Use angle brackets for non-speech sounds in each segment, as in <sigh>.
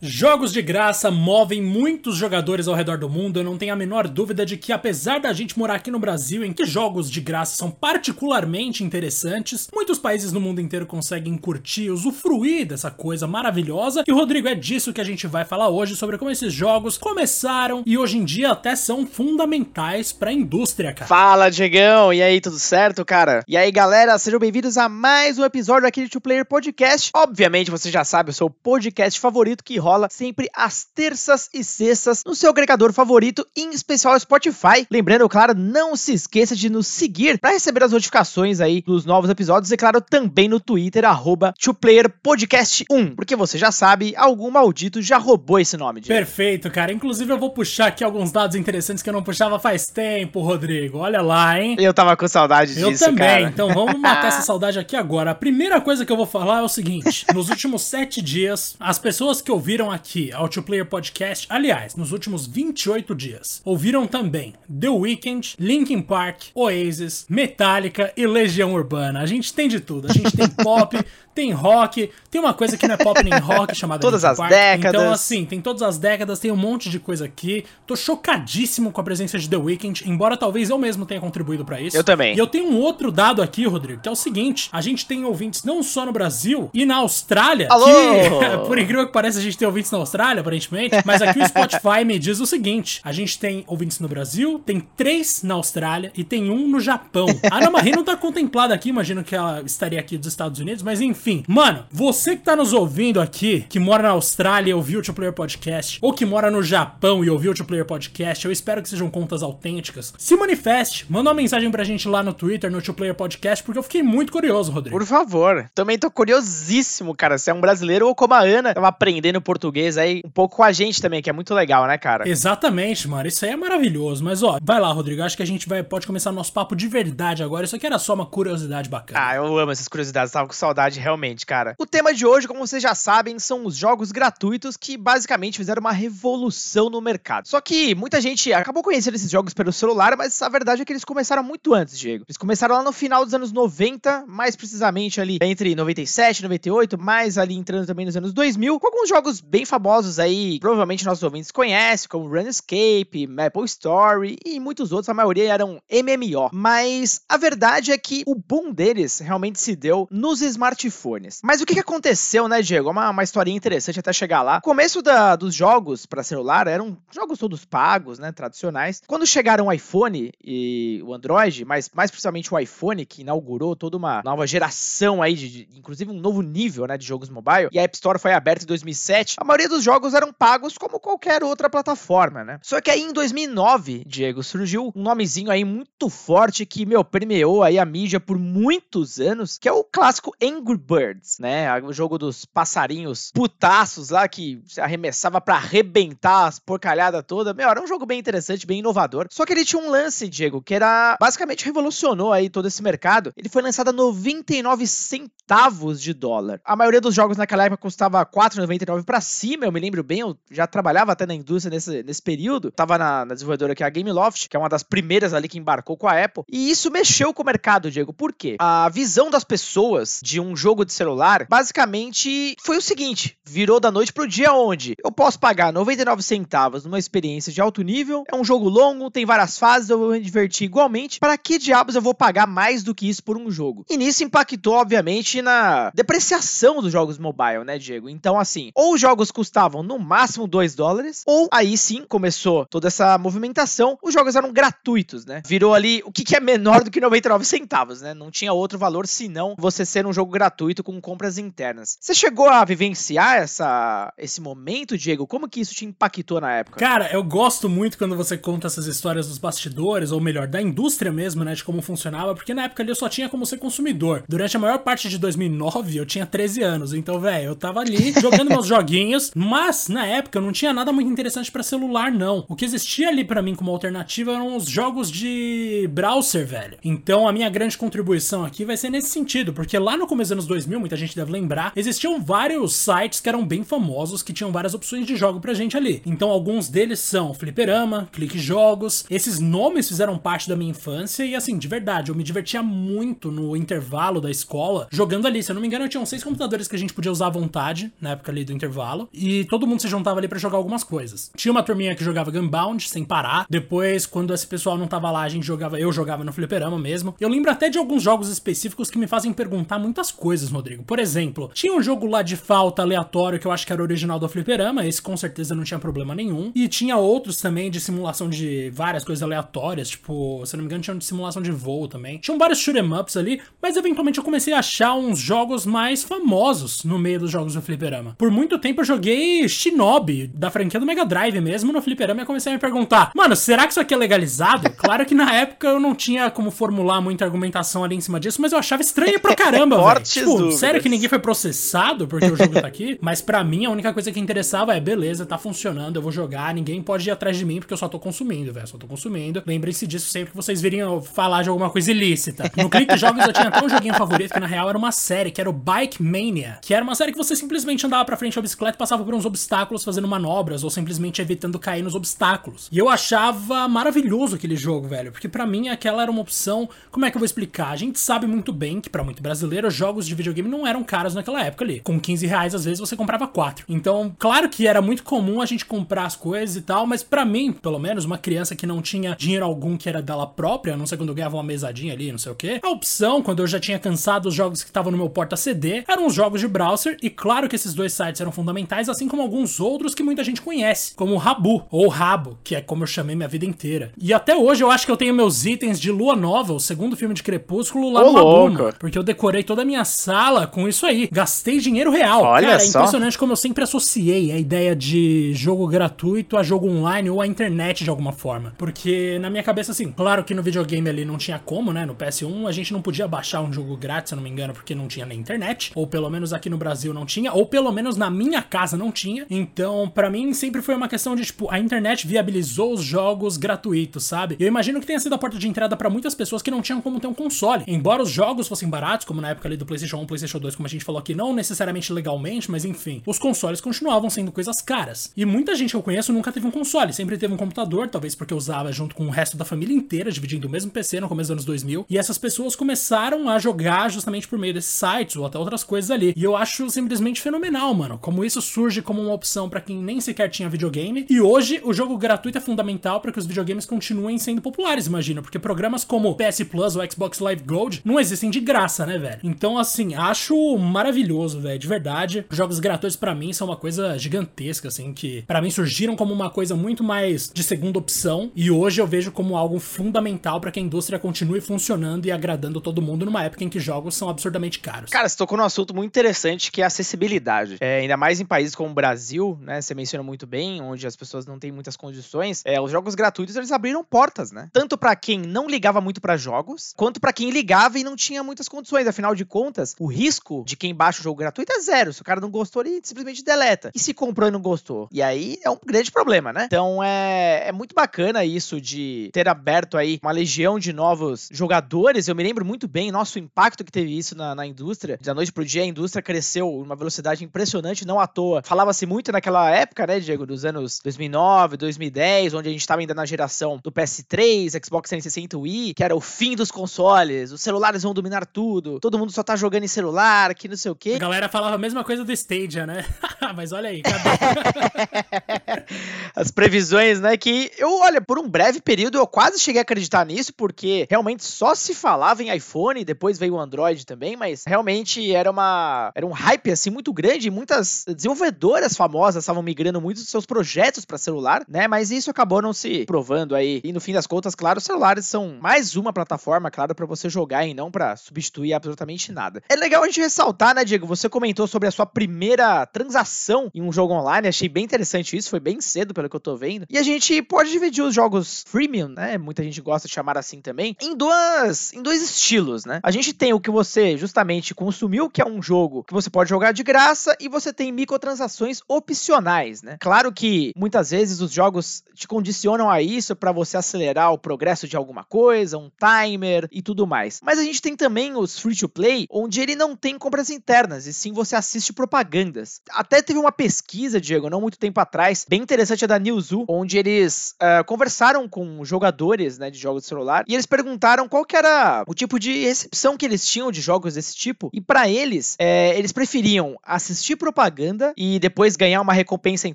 Jogos de graça movem muitos jogadores ao redor do mundo. Eu não tenho a menor dúvida de que, apesar da gente morar aqui no Brasil, em que jogos de graça são particularmente interessantes, muitos países no mundo inteiro conseguem curtir, usufruir dessa coisa maravilhosa. E, Rodrigo, é disso que a gente vai falar hoje sobre como esses jogos começaram e hoje em dia até são fundamentais para a indústria, cara. Fala, Diegão! E aí, tudo certo, cara? E aí, galera, sejam bem-vindos a mais um episódio aqui do Two Player Podcast. Obviamente, você já sabe, eu sou o podcast favorito que sempre às terças e sextas no seu agregador favorito, em especial o Spotify. Lembrando, claro, não se esqueça de nos seguir para receber as notificações aí dos novos episódios e, claro, também no Twitter, arroba TwoPlayerPodcast1, porque você já sabe, algum maldito já roubou esse nome. Diego. Perfeito, cara. Inclusive, eu vou puxar aqui alguns dados interessantes que eu não puxava faz tempo, Rodrigo. Olha lá, hein? Eu tava com saudade disso, Eu também. Cara. Então, vamos matar <laughs> essa saudade aqui agora. A primeira coisa que eu vou falar é o seguinte. Nos últimos sete dias, as pessoas que ouviram ouviram aqui ao Two Player Podcast, aliás, nos últimos 28 dias, ouviram também The Weeknd, Linkin Park, Oasis, Metallica e Legião Urbana. A gente tem de tudo. A gente tem <laughs> pop, tem rock, tem uma coisa que não é pop nem rock chamada Todas Linkin as Park. décadas. Então, assim, tem todas as décadas, tem um monte de coisa aqui. Tô chocadíssimo com a presença de The Weeknd, embora talvez eu mesmo tenha contribuído para isso. Eu também. E eu tenho um outro dado aqui, Rodrigo, que é o seguinte: a gente tem ouvintes não só no Brasil e na Austrália, Alô! que, <laughs> por incrível que pareça, a gente tem ouvintes na Austrália, aparentemente, mas aqui o Spotify me diz o seguinte: a gente tem ouvintes no Brasil, tem três na Austrália e tem um no Japão. A Ana Marie não tá contemplada aqui, imagino que ela estaria aqui dos Estados Unidos, mas enfim. Mano, você que tá nos ouvindo aqui, que mora na Austrália e ouviu o Two Player Podcast, ou que mora no Japão e ouviu o Two Player Podcast, eu espero que sejam contas autênticas. Se manifeste, manda uma mensagem pra gente lá no Twitter, no Two Player Podcast, porque eu fiquei muito curioso, Rodrigo. Por favor. Também tô curiosíssimo, cara, se é um brasileiro ou como a Ana tava aprendendo português aí um pouco com a gente também, que é muito legal, né, cara? Exatamente, mano. Isso aí é maravilhoso. Mas, ó, vai lá, Rodrigo. Acho que a gente vai, pode começar nosso papo de verdade agora. Isso aqui era só uma curiosidade bacana. Ah, eu amo essas curiosidades. Tava com saudade, realmente, cara. O tema de hoje, como vocês já sabem, são os jogos gratuitos que basicamente fizeram uma revolução no mercado. Só que muita gente acabou conhecendo esses jogos pelo celular, mas a verdade é que eles começaram muito antes, Diego. Eles começaram lá no final dos anos 90, mais precisamente ali entre 97 e 98, mais ali entrando também nos anos 2000, com alguns jogos bem famosos aí, provavelmente nossos ouvintes conhecem, como Runescape, Maple Story e muitos outros, a maioria eram MMO. Mas a verdade é que o boom deles realmente se deu nos smartphones. Mas o que, aconteceu, né, Diego? Uma, uma historinha interessante até chegar lá. O começo da, dos jogos para celular eram jogos todos pagos, né, tradicionais. Quando chegaram o iPhone e o Android, mas mais precisamente o iPhone, que inaugurou toda uma nova geração aí, de, de, inclusive um novo nível, né, de jogos mobile, e a App Store foi aberta em 2007, a maioria dos jogos eram pagos como qualquer outra plataforma, né? Só que aí em 2009, Diego, surgiu um nomezinho aí muito forte que, meu, permeou aí a mídia por muitos anos, que é o clássico Angry Birds, né? O jogo dos passarinhos putaços lá que se arremessava para arrebentar as porcalhadas toda. Meu, era um jogo bem interessante, bem inovador. Só que ele tinha um lance, Diego, que era basicamente revolucionou aí todo esse mercado. Ele foi lançado a 99 centavos de dólar. A maioria dos jogos naquela época custava 4,99 para cima, eu me lembro bem, eu já trabalhava até na indústria nesse, nesse período. Tava na, na desenvolvedora que é a Gameloft, que é uma das primeiras ali que embarcou com a Apple. E isso mexeu com o mercado, Diego. Por quê? A visão das pessoas de um jogo de celular, basicamente, foi o seguinte: virou da noite pro dia onde eu posso pagar 99 centavos numa experiência de alto nível, é um jogo longo, tem várias fases, eu vou me divertir igualmente. Para que diabos eu vou pagar mais do que isso por um jogo? E nisso impactou, obviamente, na depreciação dos jogos mobile, né, Diego? Então, assim, ou os jogos custavam no máximo 2 dólares, ou aí sim começou toda essa movimentação, os jogos eram gratuitos, né? Virou ali o que, que é menor do que 99 centavos, né? Não tinha outro valor senão você ser um jogo gratuito com compras internas. Você chegou a vivenciar essa, esse momento, Diego? Como que isso te impactou na época? Cara, eu gosto muito quando você conta essas histórias dos bastidores, ou melhor, da indústria mesmo, né? De como funcionava, porque na época ali eu só tinha como ser consumidor. Durante a maior parte de 2009 eu tinha 13 anos, então, velho, eu tava ali jogando meus joguinhos, <laughs> mas na época eu não tinha nada muito interessante para celular, não. O que existia ali para mim como alternativa eram os jogos de browser, velho. Então a minha grande contribuição aqui vai ser nesse sentido, porque lá no começo dos anos 2000, muita gente deve lembrar, existiam vários sites que eram bem famosos, que tinham várias opções de jogo pra gente ali. Então alguns deles são Fliperama, Clique Jogos. Esses nomes fizeram parte da minha infância e assim, de verdade, eu me divertia muito no intervalo da escola jogando ali. Se eu não me engano, eu tinha seis computadores que a gente podia usar à vontade na época ali do intervalo intervalo e todo mundo se juntava ali para jogar algumas coisas. Tinha uma turminha que jogava Gunbound sem parar. Depois, quando esse pessoal não tava lá, a gente jogava, eu jogava no fliperama mesmo. Eu lembro até de alguns jogos específicos que me fazem perguntar muitas coisas, Rodrigo. Por exemplo, tinha um jogo lá de falta aleatório que eu acho que era original do fliperama, esse com certeza não tinha problema nenhum. E tinha outros também de simulação de várias coisas aleatórias, tipo, se não me engano, tinha um de simulação de voo também. Tinham vários shoot'em ups ali, mas eventualmente eu comecei a achar uns jogos mais famosos no meio dos jogos do fliperama. Por muito tempo eu joguei Shinobi, da franquia do Mega Drive mesmo, no fliperama e comecei a me perguntar, mano, será que isso aqui é legalizado? <laughs> claro que na época eu não tinha como formular muita argumentação ali em cima disso, mas eu achava estranho pra <laughs> caramba, velho. Tipo, sério que ninguém foi processado porque o jogo tá aqui? <laughs> Mas para mim a única coisa que interessava é, beleza, tá funcionando, eu vou jogar, ninguém pode ir atrás de mim porque eu só tô consumindo, velho, só tô consumindo. Lembrem-se disso sempre que vocês virem falar de alguma coisa ilícita. No Clique Jogos eu tinha até um joguinho favorito que na real era uma série, que era o Bike Mania, que era uma série que você simplesmente andava pra frente a bicicleta e passava por uns obstáculos fazendo manobras ou simplesmente evitando cair nos obstáculos. E eu achava maravilhoso aquele jogo, velho, porque para mim aquela era uma opção, como é que eu vou explicar? A gente sabe muito bem que para muito brasileiro jogos de videogame não eram caros naquela época ali. Com 15 reais às vezes você comprava quatro. Então, claro que era muito comum a gente comprar as coisas e tal, mas para mim, pelo menos, uma criança que não tinha dinheiro algum que era dela própria, não sei quando eu ganhava uma mesadinha ali, não sei o que, a opção, quando eu já tinha cansado os jogos que estavam no meu porta CD, eram os jogos de browser, e claro que esses dois sites eram fundamentais, assim como alguns outros que muita gente conhece, como o Rabu, ou Rabo, que é como eu chamei minha vida inteira. E até hoje eu acho que eu tenho meus itens de Lua Nova, o segundo filme de Crepúsculo, lá Ô, no Rabu, porque eu decorei toda a minha sala com isso aí. Gastei dinheiro real. Olha Cara, é só. é impressionante como eu sempre associei a ideia de jogo gratuito a jogo online ou a internet de alguma forma. Porque na minha cabeça, assim, claro que no videogame ali não tinha como, né? No PS1 a gente não podia baixar um jogo grátis, se eu não me engano, porque não tinha nem internet. Ou pelo menos aqui no Brasil não tinha. Ou pelo menos na minha casa não tinha. Então, para mim, sempre foi uma questão de, tipo, a internet viabilizou os jogos gratuitos, sabe? Eu imagino que tenha sido a porta de entrada para muitas pessoas que não tinham como ter um console. Embora os jogos fossem baratos, como na época ali do PlayStation 1, PlayStation 2, como a gente falou aqui, não necessariamente legalmente, mas enfim, os consoles continuavam sendo coisas caras. E muita gente que eu conheço nunca teve um console, sempre teve um computador, talvez porque usava junto com o resto da família inteira, dividindo o mesmo PC no começo dos anos 2000. E essas pessoas começaram a jogar justamente por meio desses sites ou até outras coisas ali. E eu acho simplesmente fenomenal, mano, como isso surge como uma opção para quem nem sequer tinha videogame. E hoje o jogo gratuito é fundamental para que os videogames continuem sendo populares, imagina, porque programas como PS Plus ou Xbox Live Gold não existem de graça, né, velho? Então, assim, acho maravilhoso, velho, de verdade. Jogos gratuitos para mim são uma coisa gigantesca, assim, que para mim surgiram como uma coisa muito mais de segunda opção e hoje eu vejo como algo fundamental para que a indústria continue funcionando e agradando todo mundo numa época em que jogos são absurdamente caros. Cara, você tocou num assunto muito interessante que é a acessibilidade. É, ainda mais em países como o Brasil, né? Você menciona muito bem, onde as pessoas não têm muitas condições. É, os jogos gratuitos eles abriram portas, né? Tanto para quem não ligava muito para jogos, quanto para quem ligava e não tinha muitas condições. Afinal de contas, o risco de quem baixa o jogo gratuito é zero. Se o cara não gostou, ele simplesmente deleta. E se comprou e não gostou? E aí é um grande problema, né? Então é, é muito bacana isso de ter aberto aí uma legião de novos jogadores. Eu me lembro muito bem nosso impacto que teve isso na, na indústria. Da noite pro dia, a indústria cresceu uma velocidade impressionante, não à toa. Falava-se muito naquela época, né, Diego, dos anos 2009, 2010, onde a gente estava ainda na geração do PS3, Xbox 360 Wii, que era o fim dos consoles, os celulares vão dominar tudo, todo mundo só tá jogando em celular, que não sei o quê. A galera falava a mesma coisa do Stadia, né? <laughs> Mas olha aí, cadê? <laughs> As previsões, né, que eu, olha, por um breve período eu quase cheguei a acreditar nisso, porque realmente só se falava em iPhone, depois veio o Android também, mas realmente era uma era um hype assim muito grande, muitas desenvolvedoras famosas estavam migrando muitos dos seus projetos para celular, né? Mas isso acabou não se provando aí. E no fim das contas, claro, os celulares são mais uma plataforma, claro, para você jogar e não para substituir absolutamente nada. É legal a gente ressaltar, né, Diego? Você comentou sobre a sua primeira transação em um jogo online, achei bem interessante isso, foi bem cedo pelo que eu tô vendo. E a gente pode dividir os jogos freemium, né? Muita gente gosta de chamar assim também, em duas em dois estilos, né? A gente tem o que você justamente consumiu, que é um jogo que você pode jogar de graça, e você tem microtransações opcionais, né? Claro que muitas vezes os jogos te condicionam a isso para você acelerar o progresso de alguma coisa, um timer e tudo mais. Mas a gente tem também os free to play, onde ele não tem compras internas, e sim você assiste propagandas. Até teve uma pesquisa, Diego, não muito tempo atrás, bem interessante, é da Newzoo, onde eles uh, conversaram com jogadores né, de jogos de celular e eles perguntaram qual que era o tipo de recepção que eles tinham de jogos desse tipo. E para eles, é, eles preferiam assistir propaganda propaganda e depois ganhar uma recompensa em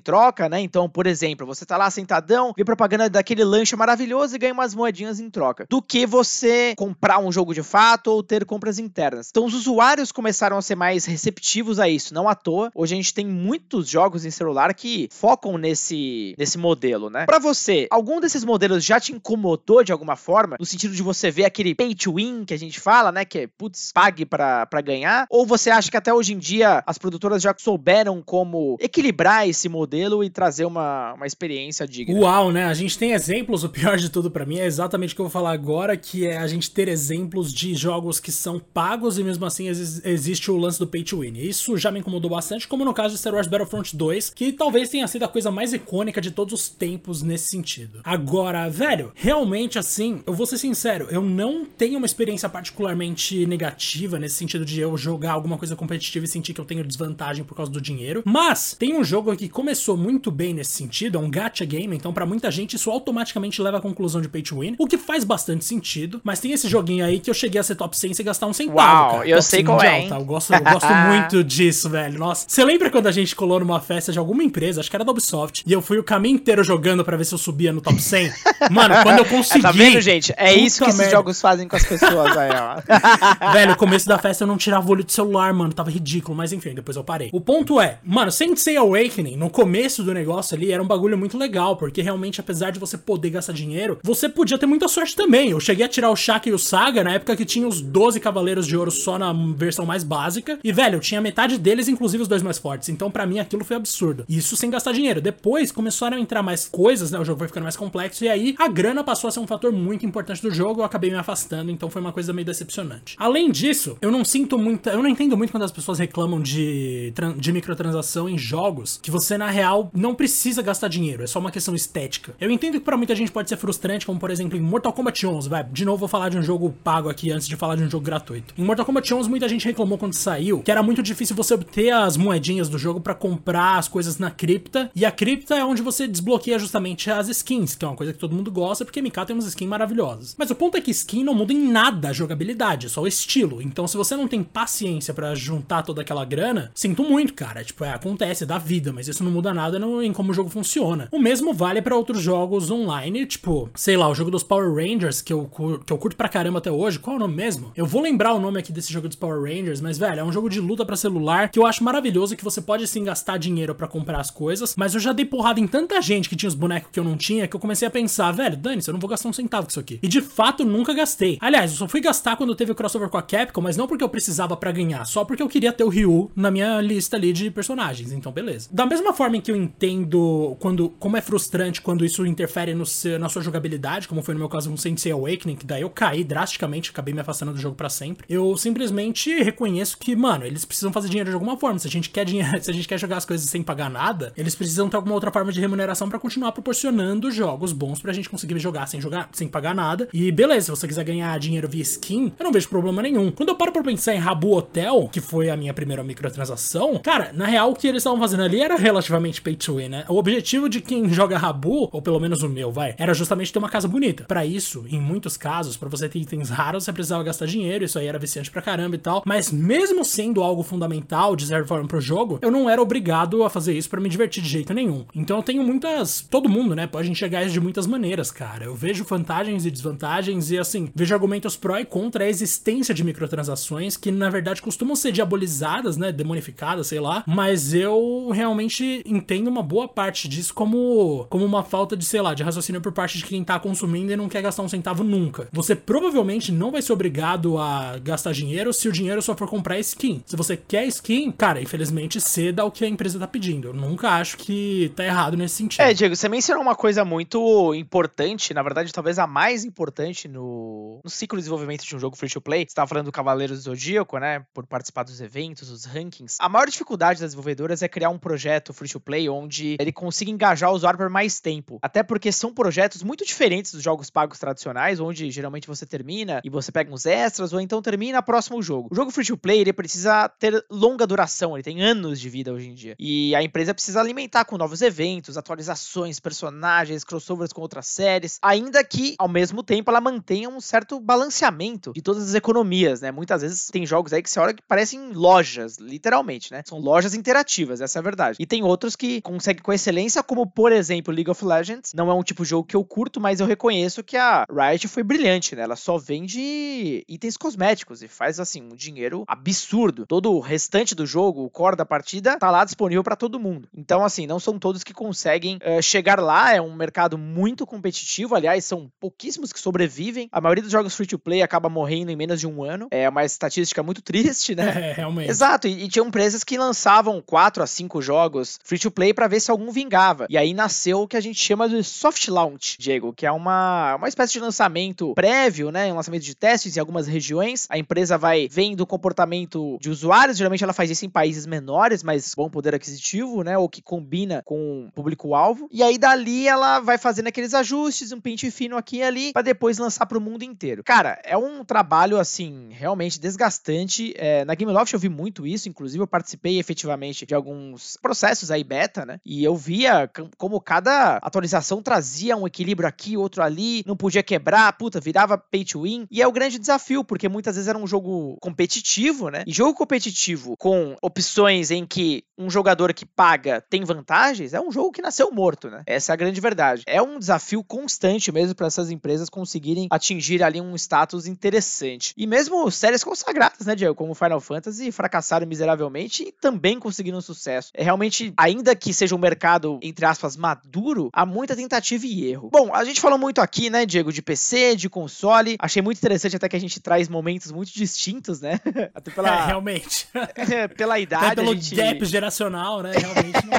troca, né? Então, por exemplo, você tá lá sentadão, vê propaganda daquele lanche maravilhoso e ganha umas moedinhas em troca, do que você comprar um jogo de fato ou ter compras internas. Então, os usuários começaram a ser mais receptivos a isso, não à toa. Hoje a gente tem muitos jogos em celular que focam nesse, nesse modelo, né? Para você, algum desses modelos já te incomodou de alguma forma, no sentido de você ver aquele pay to win que a gente fala, né? Que é, putz, pague para ganhar? Ou você acha que até hoje em dia as produtoras já souberam como equilibrar esse modelo e trazer uma, uma experiência digna? Uau, né? A gente tem exemplos, o pior de tudo para mim é exatamente o que eu vou falar agora, que é a gente ter exemplos de jogos que são pagos e mesmo assim existe o lance do pay to win. Isso já me incomodou bastante, como no caso de Star Wars Battlefront 2, que talvez tenha sido a coisa mais icônica de todos os tempos nesse sentido. Agora, velho, realmente assim, eu vou ser sincero, eu não tenho uma experiência particularmente negativa nesse sentido de eu jogar alguma coisa competitiva e sentir que eu tenho desvantagem por causa do dinheiro. Mas tem um jogo que começou muito bem nesse sentido, é um gacha game, então para muita gente isso automaticamente leva à conclusão de pay to win, o que faz bastante sentido. Mas tem esse joguinho aí que eu cheguei a ser top 100 sem gastar um centavo. Uau, cara. eu top sei qual é. Eu gosto, eu gosto <laughs> muito disso, velho. Nossa, você lembra quando a gente colou numa festa de alguma empresa, acho que era da Ubisoft, e eu fui o caminho inteiro jogando para ver se eu subia no top 100? Mano, quando eu <laughs> consegui. tá vendo, gente? É isso que merda. esses jogos fazem com as pessoas aí, ó. <laughs> velho, no começo da festa eu não tirava o olho do celular, mano. Tava ridículo, mas enfim, depois eu parei. O ponto é, mano, Sensei Awakening, no começo do negócio ali, era um bagulho muito legal, porque realmente, apesar de você poder gastar dinheiro, você podia ter muita sorte também. Eu cheguei a tirar o Shaka e o Saga na época que tinha os 12 Cavaleiros de Ouro só na versão mais básica. E, velho, eu tinha metade deles, inclusive os dois mais fortes. Então, para mim, aquilo foi absurdo. Isso sem gastar dinheiro. Depois começaram a entrar mais coisas, né? O jogo foi ficando mais complexo. E aí, a grana passou a ser um fator muito importante do jogo. Eu acabei me afastando, então foi uma coisa meio decepcionante. Além disso, eu não sinto muita. Eu não entendo muito quando as pessoas reclamam de, de microtransação em jogos, que você, na real, não precisa gastar dinheiro. É só uma questão estética. Eu entendo que para muita gente pode ser frustrante, como por exemplo em Mortal Kombat 11, vai. De novo, vou falar de um jogo pago aqui antes de falar de um jogo gratuito. Em Mortal Kombat 11, muita gente reclamou quando saiu que era muito difícil você obter as moedinhas do jogo para comprar as coisas na cripta. E a cripta é onde você desbloqueia justamente as skins, que é uma coisa que todo mundo gosta, porque MK tem umas skins maravilhosas. Mas o ponto é que skin não muda em nada a jogabilidade, é só o estilo. Então, se você não tem paciência para juntar toda aquela grana, sinto muito, cara. Tipo, é, acontece, dá vida, mas isso não muda nada no, em como o jogo funciona. O mesmo vale para outros jogos online, tipo, sei lá, o jogo dos Power Rangers, que eu, que eu curto pra caramba até hoje. Qual é o nome mesmo? Eu vou lembrar o nome aqui desse jogo dos Power Rangers, mas, velho, é um jogo de luta para celular que eu acho maravilhoso, que você pode sim gastar dinheiro para comprar as coisas, mas eu já dei porrada em tanta gente que tinha os bonecos que eu não tinha, que eu comecei a pensar, velho, dane-se, eu não vou gastar um centavo com isso aqui. E de fato, nunca gastei. Aliás, eu só fui gastar quando teve o crossover com a Capcom, mas não porque eu precisava para ganhar, só porque eu queria ter o Ryu na minha lista ali de personagens, então beleza. Da mesma forma em que eu entendo quando como é frustrante quando isso interfere no seu, na sua jogabilidade, como foi no meu caso com Sensei Awakening, que daí eu caí drasticamente, acabei me afastando do jogo para sempre. Eu simplesmente reconheço que, mano, eles precisam fazer dinheiro de alguma forma. Se a gente quer dinheiro, <laughs> se a gente quer jogar as coisas sem pagar nada, eles precisam ter alguma outra forma de remuneração para continuar proporcionando jogos bons pra gente conseguir jogar sem jogar, sem pagar nada. E beleza, se você quiser ganhar dinheiro via skin, eu não vejo problema nenhum. Quando eu paro pra pensar em Rabu Hotel, que foi a minha primeira microtransação, cara, na real o que eles estavam fazendo ali era relativamente pay to win, né? O objetivo de quem joga Rabu, ou pelo menos o meu, vai, era justamente ter uma casa bonita. Para isso, em muitos casos, para você ter itens raros, você precisava gastar dinheiro, isso aí era viciante pra caramba e tal. Mas mesmo sendo algo fundamental, de certa forma, pro jogo, eu não era obrigado a fazer isso para me divertir de jeito nenhum. Então eu tenho muitas. Todo mundo, né? Pode enxergar isso de muitas maneiras, cara. Eu vejo vantagens e desvantagens e, assim, vejo argumentos pró e contra a existência de microtransações que, na verdade, costumam ser diabolizadas, né? Demonificadas, sei lá. Mas eu realmente entendo uma boa parte disso como, como uma falta de, sei lá, de raciocínio por parte de quem tá consumindo e não quer gastar um centavo nunca. Você provavelmente não vai ser obrigado a gastar dinheiro se o dinheiro só for comprar skin. Se você quer skin, cara, infelizmente ceda o que a empresa tá pedindo. Eu nunca acho que tá errado nesse sentido. É, Diego, você mencionou uma coisa muito importante, na verdade, talvez a mais importante no, no ciclo de desenvolvimento de um jogo free to play. Você tava falando do Cavaleiros do Zodíaco, né? Por participar dos eventos, dos rankings. A maior dificuldade das desenvolvedoras é criar um projeto free to play onde ele consiga engajar o usuário por mais tempo. Até porque são projetos muito diferentes dos jogos pagos tradicionais, onde geralmente você termina e você pega uns extras, ou então termina próximo jogo. O jogo free to play, ele precisa ter longa duração, ele tem anos de vida hoje em dia. E a empresa precisa alimentar com novos eventos, atualizações, personagens, crossovers com outras séries, ainda que ao mesmo tempo ela mantenha um certo balanceamento de todas as economias, né? Muitas vezes tem jogos aí que você olha que parecem lojas, literalmente, né? São lojas interativas, essa é a verdade. E tem outros que conseguem com excelência, como por exemplo League of Legends. Não é um tipo de jogo que eu curto, mas eu reconheço que a Riot foi brilhante, né? Ela só vende itens cosméticos e faz assim um dinheiro absurdo. Todo o restante do jogo, o core da partida, tá lá disponível para todo mundo. Então, assim, não são todos que conseguem uh, chegar lá. É um mercado muito competitivo. Aliás, são pouquíssimos que sobrevivem. A maioria dos jogos free to play acaba morrendo em menos de um ano. É uma estatística muito triste, né? <laughs> É, realmente. Exato. E, e tinham empresas que lançavam 4 a 5 jogos free to play para ver se algum vingava. E aí nasceu o que a gente chama de soft launch, Diego, que é uma, uma espécie de lançamento prévio, né? Um lançamento de testes em algumas regiões. A empresa vai vendo o comportamento de usuários. Geralmente ela faz isso em países menores, mas bom poder aquisitivo, né? Ou que combina com público-alvo. E aí dali ela vai fazendo aqueles ajustes, um pente fino aqui e ali, para depois lançar para o mundo inteiro. Cara, é um trabalho assim realmente desgastante. É, na Gameloft eu vi muito isso, inclusive eu participei efetivamente de alguns processos aí beta, né? E eu via como cada atualização trazia um equilíbrio aqui, outro ali, não podia quebrar, puta, virava pay to win. E é o grande desafio, porque muitas vezes era um jogo competitivo, né? E jogo competitivo com opções em que um jogador que paga tem vantagens, é um jogo que nasceu morto, né? Essa é a grande verdade. É um desafio constante mesmo para essas empresas conseguirem atingir ali um status interessante. E mesmo séries consagradas, né, Diego, como Final Fantasy, fracassaram miseravelmente e também conseguiram sucesso. É realmente, ainda que seja um mercado, entre aspas, maduro, há muita tentativa e erro. Bom, a gente falou muito aqui, né, Diego, de PC, de console. Achei muito interessante até que a gente traz momentos muito distintos, né? <laughs> Até pela... <laughs> É, realmente. <laughs> pela idade. Até pelo gente... gap geracional, né? Realmente não...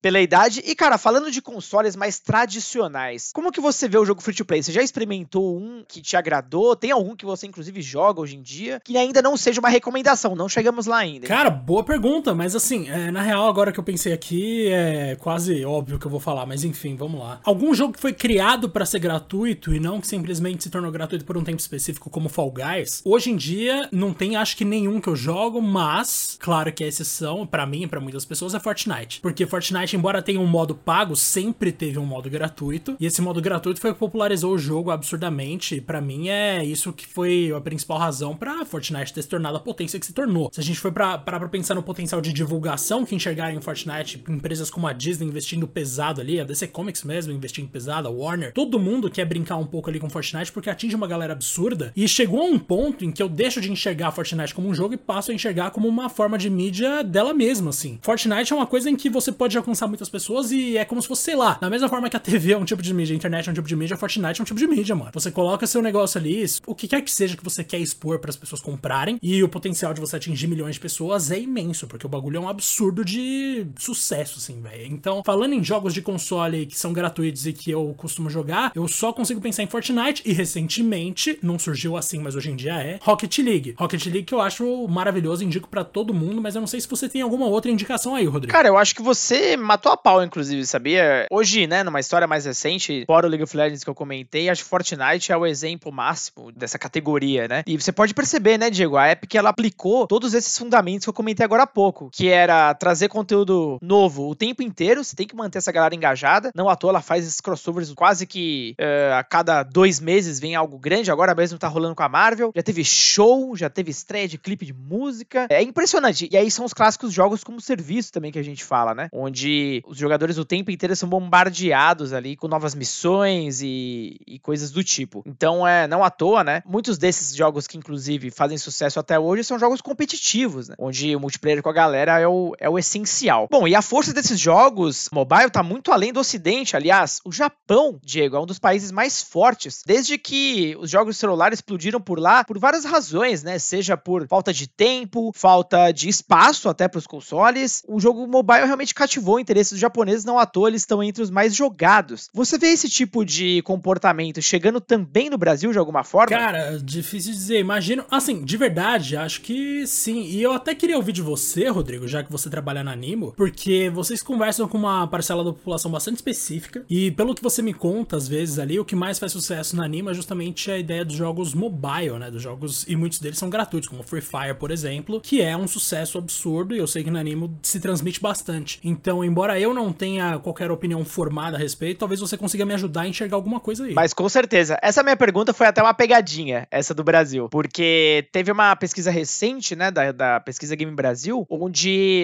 pela idade. E, cara, falando de consoles mais tradicionais, como que você vê o jogo free to play? Você já experimentou um que te agradou? Tem algum que você, inclusive, joga hoje em dia? Que ainda não seja uma recomendação, não chegamos lá ainda. Cara, boa pergunta, mas assim, é, na real, agora que eu pensei aqui, é quase óbvio que eu vou falar, mas enfim, vamos lá. Algum jogo que foi criado para ser gratuito e não que simplesmente se tornou gratuito por um tempo específico, como Fall Guys, hoje em dia não tem, acho que nenhum que eu jogo, mas, claro que a exceção, para mim e pra muitas pessoas, é Fortnite. Porque Fortnite, embora tenha um modo pago, sempre teve um modo gratuito, e esse modo gratuito foi o que popularizou o jogo absurdamente, e pra mim é isso que foi a principal razão para Fortnite ter se tornado a potência que se tornou. Se a gente for parar pra pensar no potencial de divulgação que enxergar em Fortnite, empresas como a Disney investindo pesado ali, a DC Comics mesmo investindo pesado, a Warner, todo mundo quer brincar um pouco ali com Fortnite porque atinge uma galera absurda. E chegou a um ponto em que eu deixo de enxergar Fortnite como um jogo e passo a enxergar como uma forma de mídia dela mesma, assim. Fortnite é uma coisa em que você pode alcançar muitas pessoas e é como se fosse, sei lá, da mesma forma que a TV é um tipo de mídia, a internet é um tipo de mídia, Fortnite é um tipo de mídia, mano. Você coloca seu negócio ali, o que quer que seja que você quer expor para as pessoas comprarem, e o potencial de você atingir milhões de pessoas é imenso, porque o bagulho é um absurdo de sucesso, assim, velho. Então, falando em jogos de console que são gratuitos e que eu costumo jogar, eu só consigo pensar em Fortnite e recentemente, não surgiu assim, mas hoje em dia é, Rocket League. Rocket League que eu acho maravilhoso, indico para todo mundo, mas eu não sei se você tem alguma outra indicação aí, Rodrigo. Cara, eu acho que você matou a pau, inclusive, sabia? Hoje, né, numa história mais recente, fora o League of Legends que eu comentei, acho que Fortnite é o exemplo máximo dessa categoria, né? E você pode perceber, né, Diego, a Epic ela aplicou todos esses fundamentos que eu comentei agora há pouco, que era trazer conteúdo novo o tempo inteiro, você tem que manter essa galera engajada. Não à toa ela faz esses crossovers quase que uh, a cada dois meses vem algo grande, agora mesmo tá rolando com a Marvel. Já teve show, já teve estreia de clipe de música. É impressionante. E aí são os clássicos jogos como serviço também que a gente fala, né? Onde os jogadores o tempo inteiro são bombardeados ali com novas missões e, e coisas do tipo. Então é não à toa, né? Muitos desses jogos que inclusive fazem sucesso até hoje são jogos competitivos, né? Onde o multiplayer com a galera é o, é o essencial. Bom, e a força desses jogos mobile tá muito além do ocidente. Aliás, o Japão, Diego, é um dos países mais fortes desde que os jogos celulares explodiram por lá por várias razões, né? Seja por falta de tempo, falta de espaço até para os consoles. O jogo mobile realmente cativou o interesse dos japoneses, não à toa eles estão entre os mais jogados. Você vê esse tipo de comportamento chegando também no Brasil de alguma forma? Cara, difícil dizer. Imagino, assim, de verdade, acho que sim. E eu até queria ouvir de você, Rodrigo, já que você trabalha na Animo, porque vocês conversam com uma parcela da população bastante específica. E pelo que você me conta, às vezes ali, o que mais faz sucesso na Animo é justamente a ideia dos jogos mobile, né? Dos jogos, e muitos deles são gratuitos, como Free Fire, por exemplo, que é um sucesso absurdo e eu sei que na Animo se transmite bastante. Então, embora eu não tenha qualquer opinião formada a respeito, talvez você consiga me ajudar a enxergar alguma coisa aí. Mas com certeza. Essa minha pergunta foi até uma pegadinha, essa do Brasil. Porque teve uma pesquisa recente, né, da, da pesquisa Game Brasil, onde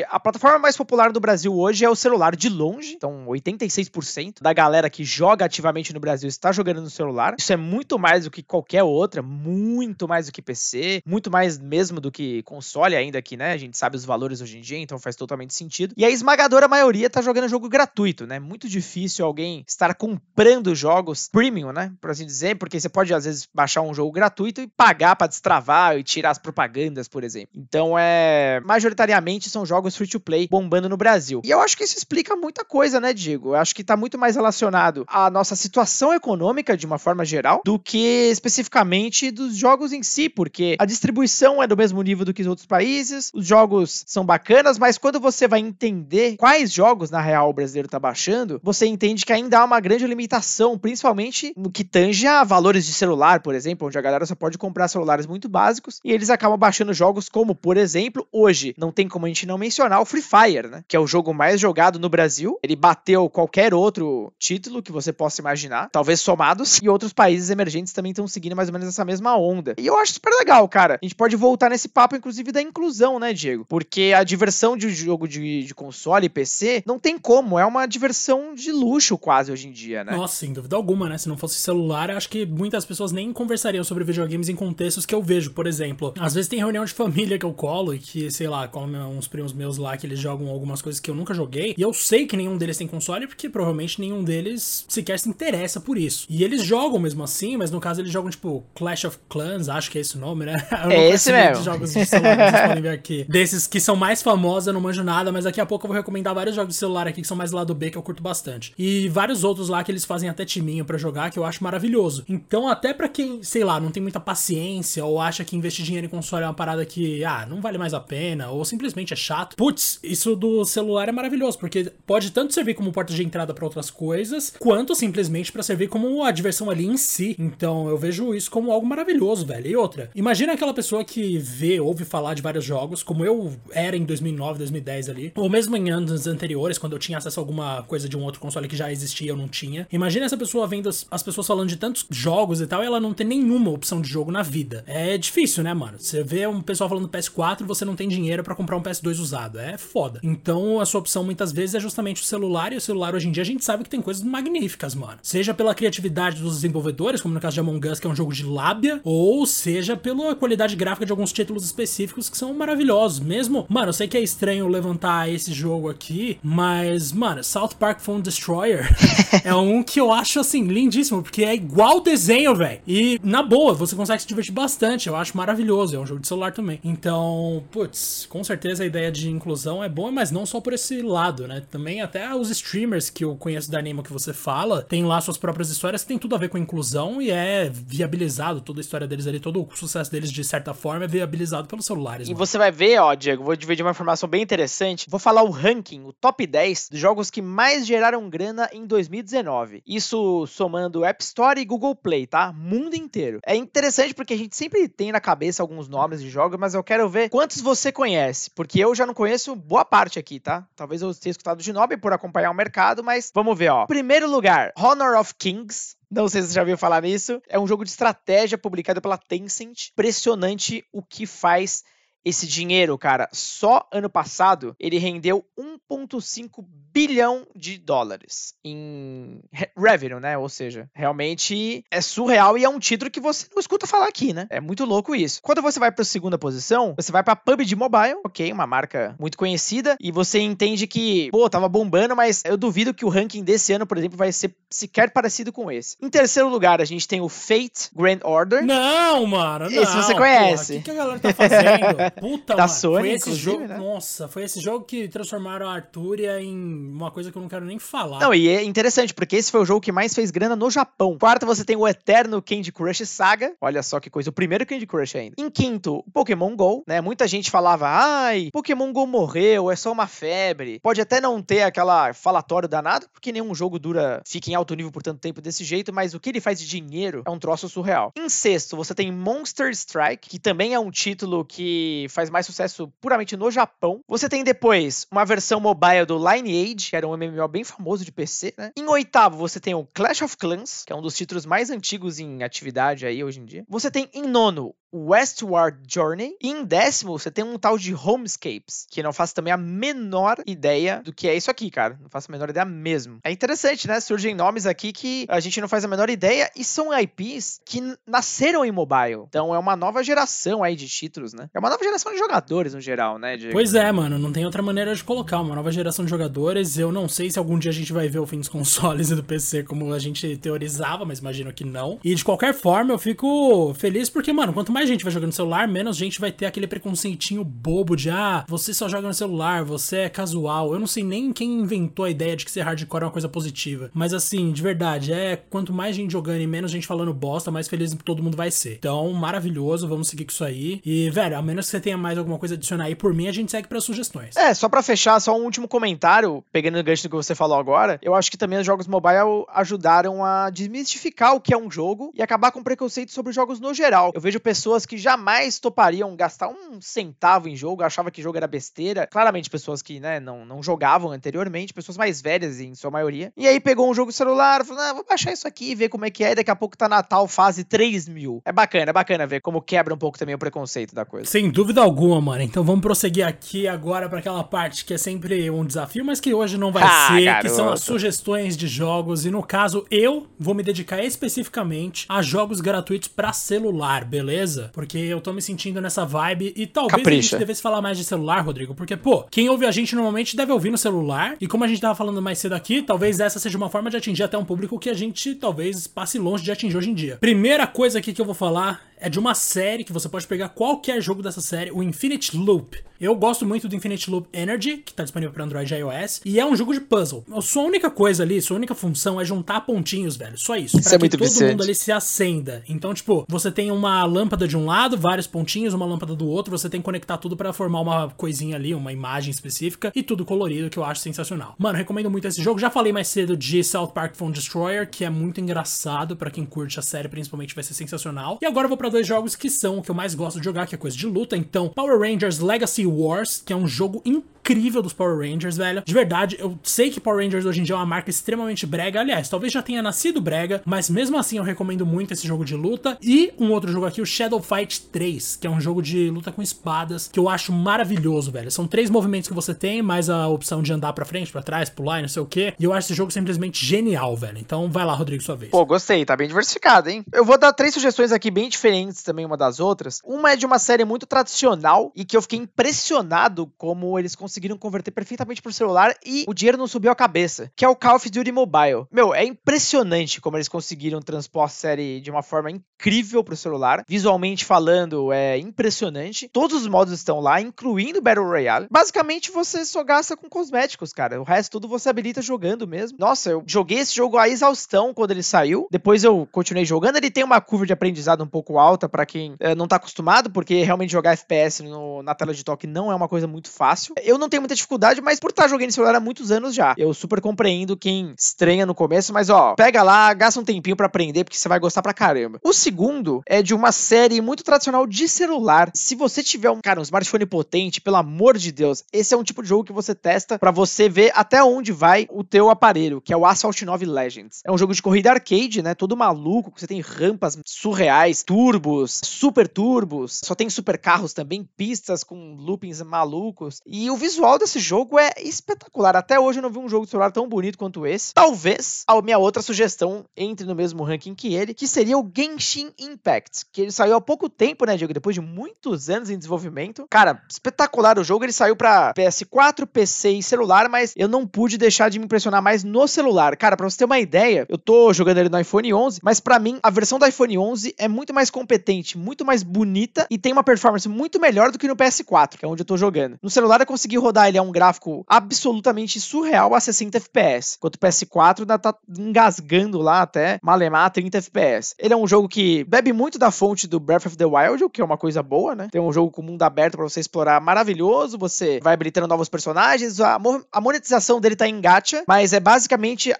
a plataforma mais popular do Brasil hoje é o celular de longe. Então, 86% da galera que joga ativamente no Brasil está jogando no celular. Isso é muito mais do que qualquer outra, muito mais do que PC, muito mais mesmo do que console ainda que, né, a gente sabe os valores hoje em dia, então faz totalmente sentido. E a esmagadora maioria tá jogando jogo gratuito, né? Muito difícil alguém estar comprando jogos premium, né, por assim dizer, porque você pode às vezes baixar um jogo gratuito e pagar para destravar e tirar as propagandas, por exemplo. Então é, majoritariamente são jogos free to play bombando no Brasil. E eu acho que isso explica muita coisa, né, Diego? Eu acho que tá muito mais relacionado à nossa situação econômica de uma forma geral do que especificamente dos jogos em si, porque a distribuição é do mesmo nível do que os outros países, os jogos são bacanas, mas quando você vai entender quais jogos na real o brasileiro tá baixando, você entende que ainda há uma grande limitação, principalmente no que tange a valores de celular, por exemplo, onde a galera só pode comprar celulares muito básicos e eles acabam baixando jogos como, por exemplo, hoje, não tem como a gente não mencionar o Free Fire, né? Que é o jogo mais jogado no Brasil. Ele bateu qualquer outro título que você possa imaginar, talvez somados, <laughs> e outros países emergentes também estão seguindo mais ou menos essa mesma onda. E eu acho super legal, cara. A gente pode voltar nesse papo, inclusive, da inclusão, né, Diego? Porque a diversão de um jogo de, de console e PC não tem como, é uma diversão de luxo quase hoje em dia, né? Nossa, sem dúvida alguma, né? Se não fosse celular, acho que muitas pessoas nem conversariam sobre videogames em contextos que eu vejo, por exemplo. Às vezes tem reunião de família que eu colo e que, sei lá, colam uns primos meus lá que eles jogam algumas coisas que eu nunca joguei. E eu sei que nenhum deles tem console porque provavelmente nenhum deles sequer se interessa por isso. E eles jogam mesmo assim, mas no caso eles jogam tipo Clash of Clans, acho que é esse o nome, né? <laughs> é esse mesmo. jogos de celular, vocês podem ver <laughs> aqui. Desses que são mais famosos, eu não manjo nada, mas daqui a pouco eu vou recomendar vários jogos de celular aqui que são mais lado B que eu curto bastante. E vários outros lá que eles fazem até timinho para jogar que eu acho maravilhoso. Então, até para quem, sei lá, não tem muita paciência ou acha que investir dinheiro em console é uma parada que, ah, não vale mais a pena ou simplesmente é chato. Putz, isso do celular é maravilhoso, porque pode tanto servir como porta de entrada para outras coisas, quanto simplesmente para servir como a diversão ali em si. Então, eu vejo isso como algo maravilhoso, velho. E outra, imagina aquela pessoa que vê, ouve falar de vários jogos, como eu era em 2009, 2010 ali, ou mesmo em anos anteriores, quando eu tinha acesso a alguma coisa de um outro console que já existia, eu não tinha. Imagina essa pessoa vendo as, as pessoas falando de tantos jogos e tal, e ela não tem nenhuma opção de jogo na vida. É difícil, né, mano? Você vê um pessoal falando PS4 você não tem dinheiro para comprar um PS2 usado. É foda. Então a sua opção muitas vezes é justamente o celular, e o celular hoje em dia a gente sabe que tem coisas magníficas, mano. Seja pela criatividade dos desenvolvedores, como no caso de Among Us, que é um jogo de lábia, ou seja pela qualidade gráfica de alguns títulos específicos que são maravilhosos. Mesmo, mano, eu sei que é estranho levantar esse jogo aqui, mas, mano, South Park Phone Destroyer <laughs> é um que eu acho assim lindíssimo, porque é igual o desenho, velho. E na boa, você consegue se divertir bastante. Eu acho maravilhoso. É um jogo de celular também. Então, putz, com certeza ideia de inclusão é boa, mas não só por esse lado, né? Também até os streamers que eu conheço da Anima que você fala, tem lá suas próprias histórias que tem tudo a ver com inclusão e é viabilizado toda a história deles ali, todo o sucesso deles de certa forma é viabilizado pelos celulares. E mano. você vai ver, ó, Diego, vou dividir uma informação bem interessante. Vou falar o ranking, o top 10 dos jogos que mais geraram grana em 2019. Isso somando App Store e Google Play, tá? Mundo inteiro. É interessante porque a gente sempre tem na cabeça alguns nomes de jogos, mas eu quero ver quantos você conhece, porque eu já não conheço boa parte aqui, tá? Talvez eu tenha escutado de nome por acompanhar o mercado, mas vamos ver, ó. Primeiro lugar, Honor of Kings. Não sei se você já ouviu falar nisso. É um jogo de estratégia publicado pela Tencent. Impressionante o que faz esse dinheiro, cara. Só ano passado ele rendeu 1,5 bilhão de dólares em revenue, né? Ou seja, realmente é surreal e é um título que você não escuta falar aqui, né? É muito louco isso. Quando você vai para a segunda posição, você vai para PUBG Mobile, ok, uma marca muito conhecida, e você entende que, pô, tava bombando, mas eu duvido que o ranking desse ano, por exemplo, vai ser sequer parecido com esse. Em terceiro lugar, a gente tem o Fate Grand Order. Não, mano, não. Esse você conhece. O que, que a galera tá fazendo? Puta, da mano. Sony, foi esse jogo, né? nossa, foi esse jogo que transformaram a Artúria em uma coisa que eu não quero nem falar. Não, e é interessante, porque esse foi o jogo que mais fez grana no Japão. Quarto, você tem o eterno Candy Crush Saga. Olha só que coisa, o primeiro Candy Crush ainda. Em quinto, o Pokémon GO, né? Muita gente falava, ai, Pokémon GO morreu, é só uma febre. Pode até não ter aquela falatório danado, porque nenhum jogo dura, fica em alto nível por tanto tempo desse jeito, mas o que ele faz de dinheiro é um troço surreal. Em sexto, você tem Monster Strike, que também é um título que faz mais sucesso puramente no Japão. Você tem depois uma versão mobile do Lineage, que era um MMO bem famoso de PC, né? Em oitavo, você tem o Clash of Clans, que é um dos títulos mais antigos em atividade aí hoje em dia. Você tem em nono Westward Journey. E em décimo, você tem um tal de Homescapes, que não faço também a menor ideia do que é isso aqui, cara. Não faço a menor ideia mesmo. É interessante, né? Surgem nomes aqui que a gente não faz a menor ideia e são IPs que nasceram em mobile. Então é uma nova geração aí de títulos, né? É uma nova geração de jogadores no geral, né? De... Pois é, mano. Não tem outra maneira de colocar. Uma nova geração de jogadores. Eu não sei se algum dia a gente vai ver o fim dos <laughs> consoles e do PC como a gente teorizava, mas imagino que não. E de qualquer forma, eu fico feliz porque, mano, quanto mais gente vai jogando no celular, menos gente vai ter aquele preconceitinho bobo de ah, você só joga no celular, você é casual. Eu não sei nem quem inventou a ideia de que ser hardcore é uma coisa positiva. Mas assim, de verdade, é quanto mais gente jogando e menos gente falando bosta, mais feliz todo mundo vai ser. Então, maravilhoso, vamos seguir com isso aí. E, velho, a menos que você tenha mais alguma coisa a adicionar aí por mim, a gente segue para sugestões. É, só para fechar, só um último comentário, pegando o gancho do que você falou agora. Eu acho que também os jogos mobile ajudaram a desmistificar o que é um jogo e acabar com preconceito sobre jogos no geral. Eu vejo pessoas que jamais topariam gastar um centavo em jogo, achavam que jogo era besteira. Claramente, pessoas que, né, não, não jogavam anteriormente, pessoas mais velhas em sua maioria. E aí pegou um jogo celular, falou, ah, vou baixar isso aqui, ver como é que é, e daqui a pouco tá Natal fase 3 mil. É bacana, é bacana ver como quebra um pouco também o preconceito da coisa. Sem dúvida alguma, mano. Então vamos prosseguir aqui agora para aquela parte que é sempre um desafio, mas que hoje não vai ah, ser, garoto. que são as sugestões de jogos. E no caso, eu vou me dedicar especificamente a jogos gratuitos para celular, beleza? Porque eu tô me sentindo nessa vibe e talvez Capricha. a gente devesse falar mais de celular, Rodrigo, porque, pô, quem ouve a gente normalmente deve ouvir no celular. E como a gente tava falando mais cedo aqui, talvez essa seja uma forma de atingir até um público que a gente talvez passe longe de atingir hoje em dia. Primeira coisa aqui que eu vou falar é de uma série que você pode pegar qualquer jogo dessa série, o Infinite Loop. Eu gosto muito do Infinite Loop Energy, que tá disponível para Android e iOS, e é um jogo de puzzle. A sua única coisa ali, sua única função é juntar pontinhos, velho. Só isso. Isso pra é muito todo viciante. mundo ali se acenda. Então, tipo, você tem uma lâmpada de um lado, vários pontinhos, uma lâmpada do outro, você tem que conectar tudo para formar uma coisinha ali, uma imagem específica, e tudo colorido, que eu acho sensacional. Mano, recomendo muito esse jogo. Já falei mais cedo de South Park Phone Destroyer, que é muito engraçado para quem curte a série, principalmente vai ser sensacional. E agora eu vou para dois jogos que são o que eu mais gosto de jogar, que é coisa de luta. Então, Power Rangers Legacy Wars, que é um jogo incrível dos Power Rangers, velho. De verdade, eu sei que Power Rangers hoje em dia é uma marca extremamente brega. Aliás, talvez já tenha nascido brega, mas mesmo assim eu recomendo muito esse jogo de luta. E um outro jogo aqui, o Shadow Fight 3, que é um jogo de luta com espadas, que eu acho maravilhoso, velho. São três movimentos que você tem, mais a opção de andar para frente, para trás, pular e não sei o que. E eu acho esse jogo simplesmente genial, velho. Então vai lá, Rodrigo, sua vez. Pô, gostei, tá bem diversificado, hein? Eu vou dar três sugestões aqui bem diferentes também uma das outras. Uma é de uma série muito tradicional e que eu fiquei impressionado como eles conseguiram converter perfeitamente perfeitamente pro celular e o dinheiro não subiu a cabeça, que é o Call of Duty Mobile. Meu, é impressionante como eles conseguiram transpor a série de uma forma incrível pro celular. Visualmente falando, é impressionante. Todos os modos estão lá, incluindo Battle Royale. Basicamente, você só gasta com cosméticos, cara. O resto tudo você habilita jogando mesmo. Nossa, eu joguei esse jogo a exaustão quando ele saiu. Depois eu continuei jogando. Ele tem uma curva de aprendizado um pouco alta para quem é, não tá acostumado, porque realmente jogar FPS no, na tela de toque não é uma coisa muito fácil. Eu não tenho muita dificuldade, mas por estar jogando em celular há muitos anos já, eu super compreendo quem estranha no começo, mas ó, pega lá, gasta um tempinho para aprender, porque você vai gostar pra caramba. O segundo é de uma série muito tradicional de celular. Se você tiver um, cara, um smartphone potente, pelo amor de Deus, esse é um tipo de jogo que você testa para você ver até onde vai o teu aparelho, que é o Asphalt 9 Legends. É um jogo de corrida arcade, né? Todo maluco, você tem rampas surreais, turbos, super turbos, só tem super carros também, pistas com loopings malucos. E o visual desse jogo é espetacular. Até hoje eu não vi um jogo de celular tão bonito quanto esse. Talvez a minha outra sugestão entre no mesmo ranking que ele, que seria o Genshin Impact, que ele saiu há pouco tempo, né, Diego? Depois de muitos anos em desenvolvimento. Cara, espetacular o jogo. Ele saiu para PS4, PC e celular, mas eu não pude deixar de me impressionar mais no celular. Cara, pra você ter uma ideia, eu tô jogando ele no iPhone 11, mas para mim a versão do iPhone 11 é muito mais competente, muito mais bonita e tem uma performance muito melhor do que no PS4, que é onde eu tô jogando. No celular eu consegui rodar ele a um gráfico absolutamente surreal a 60 FPS, enquanto o PS4 ainda tá engasgando lá até malemar 30 FPS. Ele é um jogo que bebe muito da fonte do Breath of the Wild, o que é uma coisa boa, né? Tem um jogo com mundo aberto para você explorar maravilhoso, você vai habilitando novos personagens, a, a monetização dele tá em gacha, mas é basicamente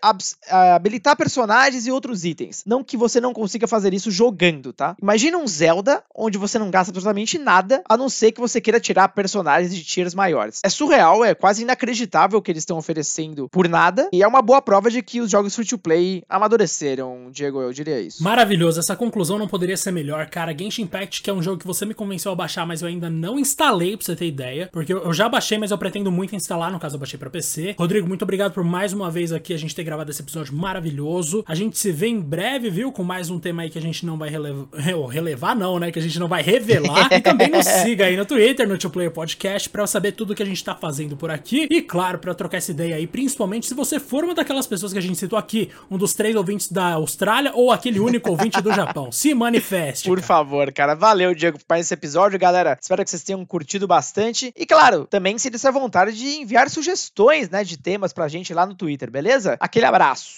habilitar personagens e outros itens. Não que você não consiga fazer isso jogando, tá? Imagina um Zelda onde você não gasta absolutamente nada, a não ser que você queira tirar personagens de tiers maiores. é surreal, é quase inacreditável o que eles estão oferecendo por nada. E é uma boa prova de que os jogos free to play amadureceram, Diego, eu diria isso. Maravilhoso, essa conclusão não poderia ser melhor, cara. Genshin Impact, que é um jogo que você me convenceu a baixar, mas eu ainda não instalei, pra você ter ideia. Porque eu já baixei, mas eu pretendo muito instalar, no caso eu baixei pra PC. Rodrigo, muito obrigado por mais uma vez aqui a gente ter gravado esse episódio maravilhoso. A gente se vê em breve, viu? Com mais um tema aí que a gente não vai relevar. <laughs> relevar, não, né? Que a gente não vai revelar. e também nos <laughs> siga aí no Twitter, no Two Player Podcast, pra saber tudo que a gente tá fazendo por aqui. E claro, pra trocar essa ideia aí, principalmente se você for uma daquelas pessoas que a gente citou aqui, um dos três ouvintes da Austrália ou aquele único ouvinte do Japão. Se manifeste. Por cara. favor, cara. Valeu, Diego, por esse episódio, galera. Espero que vocês tenham curtido bastante. E claro, também se essa vontade de enviar sugestões, né, de temas pra gente lá no Twitter, beleza? Aquele abraço.